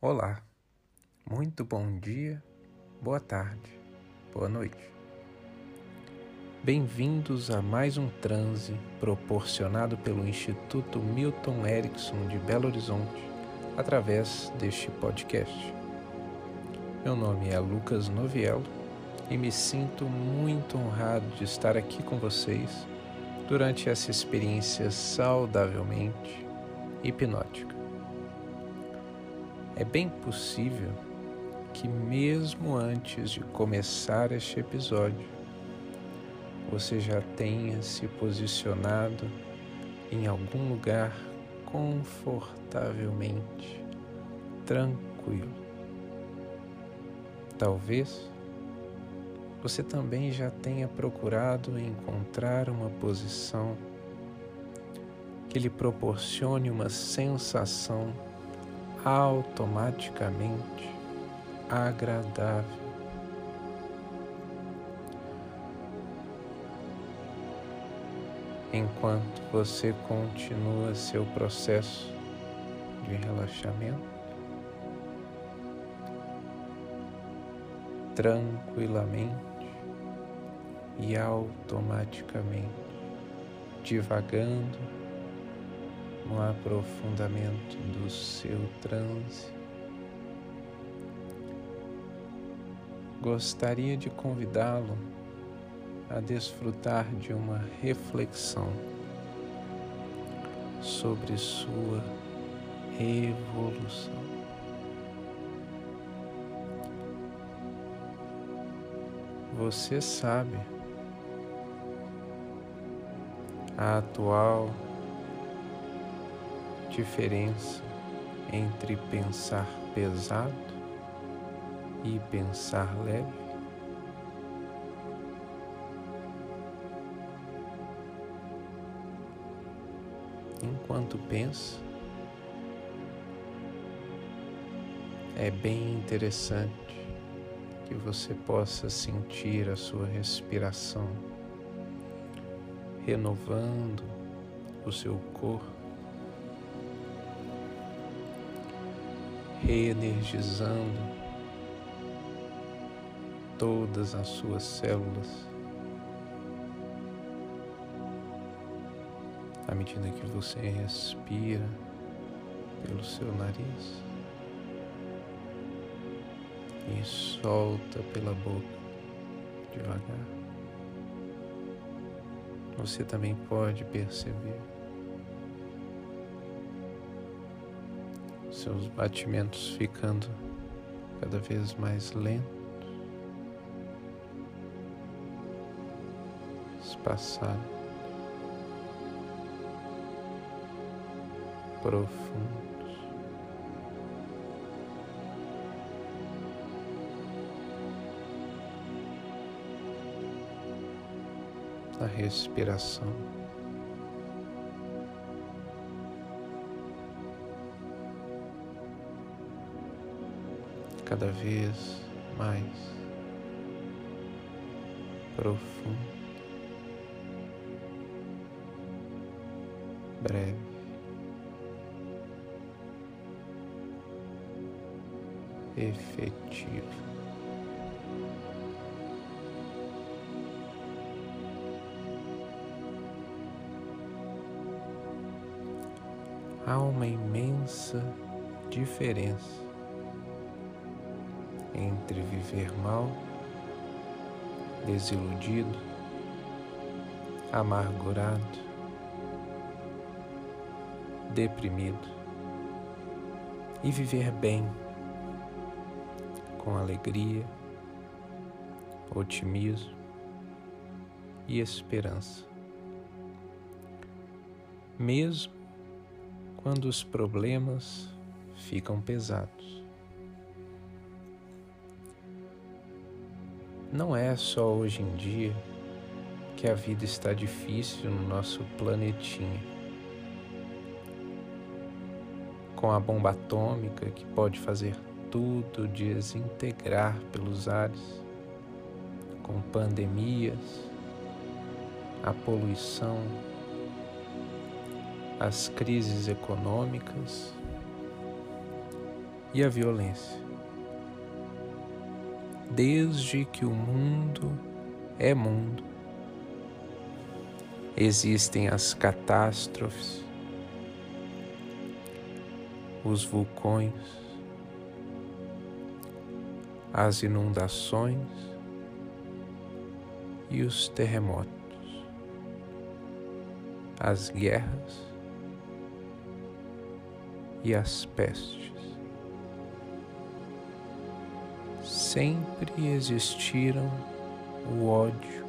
Olá, muito bom dia, boa tarde, boa noite. Bem-vindos a mais um transe proporcionado pelo Instituto Milton Erickson de Belo Horizonte através deste podcast. Meu nome é Lucas Noviello e me sinto muito honrado de estar aqui com vocês durante essa experiência saudavelmente hipnótica. É bem possível que, mesmo antes de começar este episódio, você já tenha se posicionado em algum lugar confortavelmente tranquilo. Talvez você também já tenha procurado encontrar uma posição que lhe proporcione uma sensação automaticamente agradável. Enquanto você continua seu processo de relaxamento, tranquilamente e automaticamente, divagando no aprofundamento do seu transe. Gostaria de convidá-lo a desfrutar de uma reflexão sobre sua evolução. Você sabe a atual diferença entre pensar pesado e pensar leve? Enquanto pensa, é bem interessante que você possa sentir a sua respiração renovando o seu corpo reenergizando todas as suas células. À medida que você respira pelo seu nariz e solta pela boca devagar, você também pode perceber seus batimentos ficando cada vez mais lentos, espaçados, profundos. A respiração. Cada vez mais profundo, breve. Efetivo. Há uma imensa diferença entre viver mal, desiludido, amargurado, deprimido e viver bem, com alegria, otimismo e esperança. Mesmo quando os problemas ficam pesados. Não é só hoje em dia que a vida está difícil no nosso planetinha. Com a bomba atômica que pode fazer tudo desintegrar pelos ares, com pandemias, a poluição, as crises econômicas, e a violência. Desde que o mundo é mundo, existem as catástrofes, os vulcões, as inundações e os terremotos, as guerras e as pestes. Sempre existiram o ódio,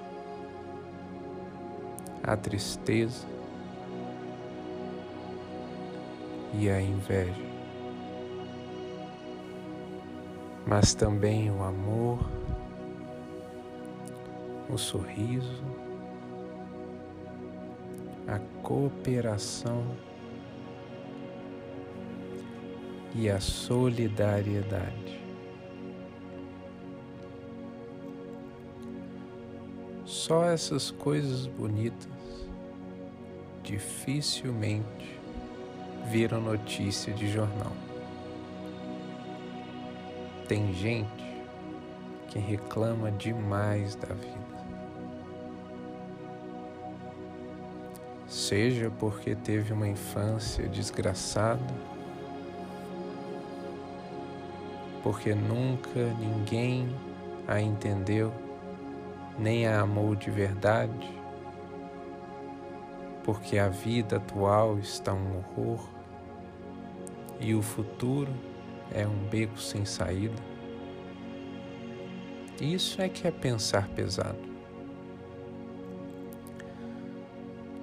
a tristeza e a inveja, mas também o amor, o sorriso, a cooperação e a solidariedade. Só essas coisas bonitas dificilmente viram notícia de jornal. Tem gente que reclama demais da vida. Seja porque teve uma infância desgraçada, porque nunca ninguém a entendeu, nem a amou de verdade, porque a vida atual está um horror e o futuro é um beco sem saída. Isso é que é pensar pesado.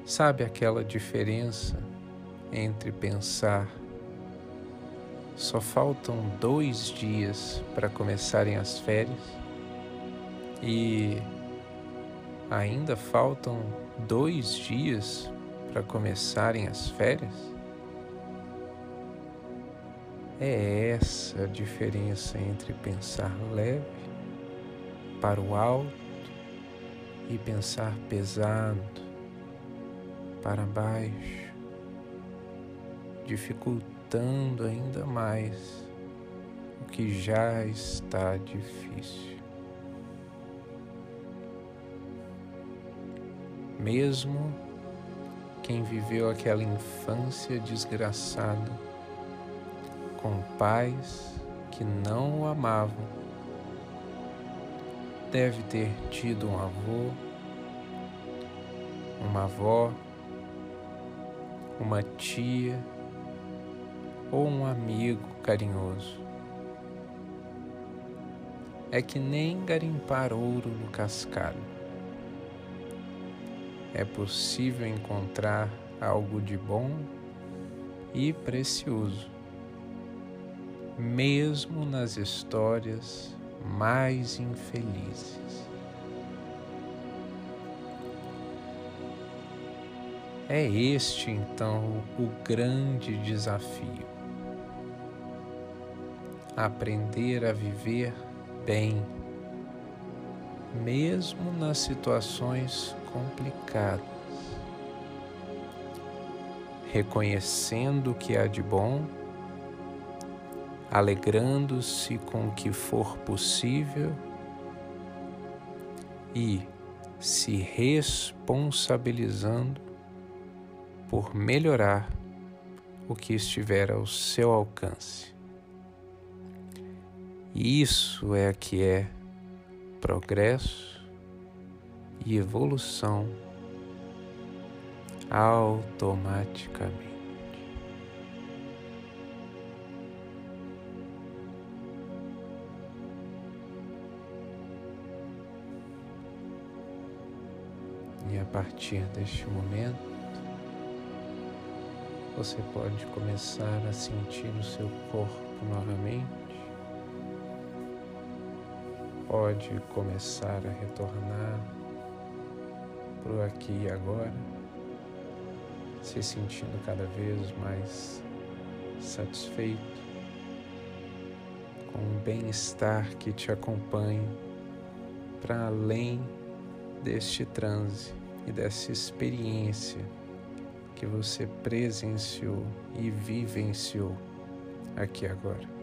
Sabe aquela diferença entre pensar só faltam dois dias para começarem as férias e ainda faltam dois dias para começarem as férias? É essa a diferença entre pensar leve para o alto e pensar pesado para baixo, dificultando ainda mais o que já está difícil. Mesmo quem viveu aquela infância desgraçada com pais que não o amavam, deve ter tido um avô, uma avó, uma tia ou um amigo carinhoso. É que nem garimpar ouro no cascalho. É possível encontrar algo de bom e precioso, mesmo nas histórias mais infelizes. É este então o grande desafio aprender a viver bem, mesmo nas situações complicadas, reconhecendo o que há de bom, alegrando-se com o que for possível e se responsabilizando por melhorar o que estiver ao seu alcance. Isso é que é progresso e evolução automaticamente. E a partir deste momento, você pode começar a sentir o seu corpo novamente pode começar a retornar para o aqui e agora, se sentindo cada vez mais satisfeito com o bem-estar que te acompanha para além deste transe e dessa experiência que você presenciou e vivenciou aqui agora.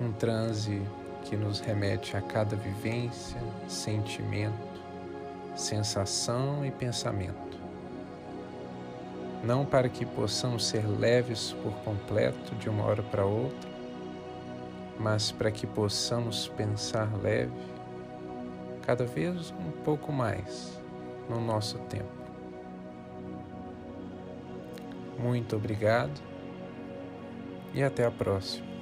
Um transe que nos remete a cada vivência, sentimento, sensação e pensamento. Não para que possamos ser leves por completo de uma hora para outra, mas para que possamos pensar leve cada vez um pouco mais no nosso tempo. Muito obrigado e até a próxima.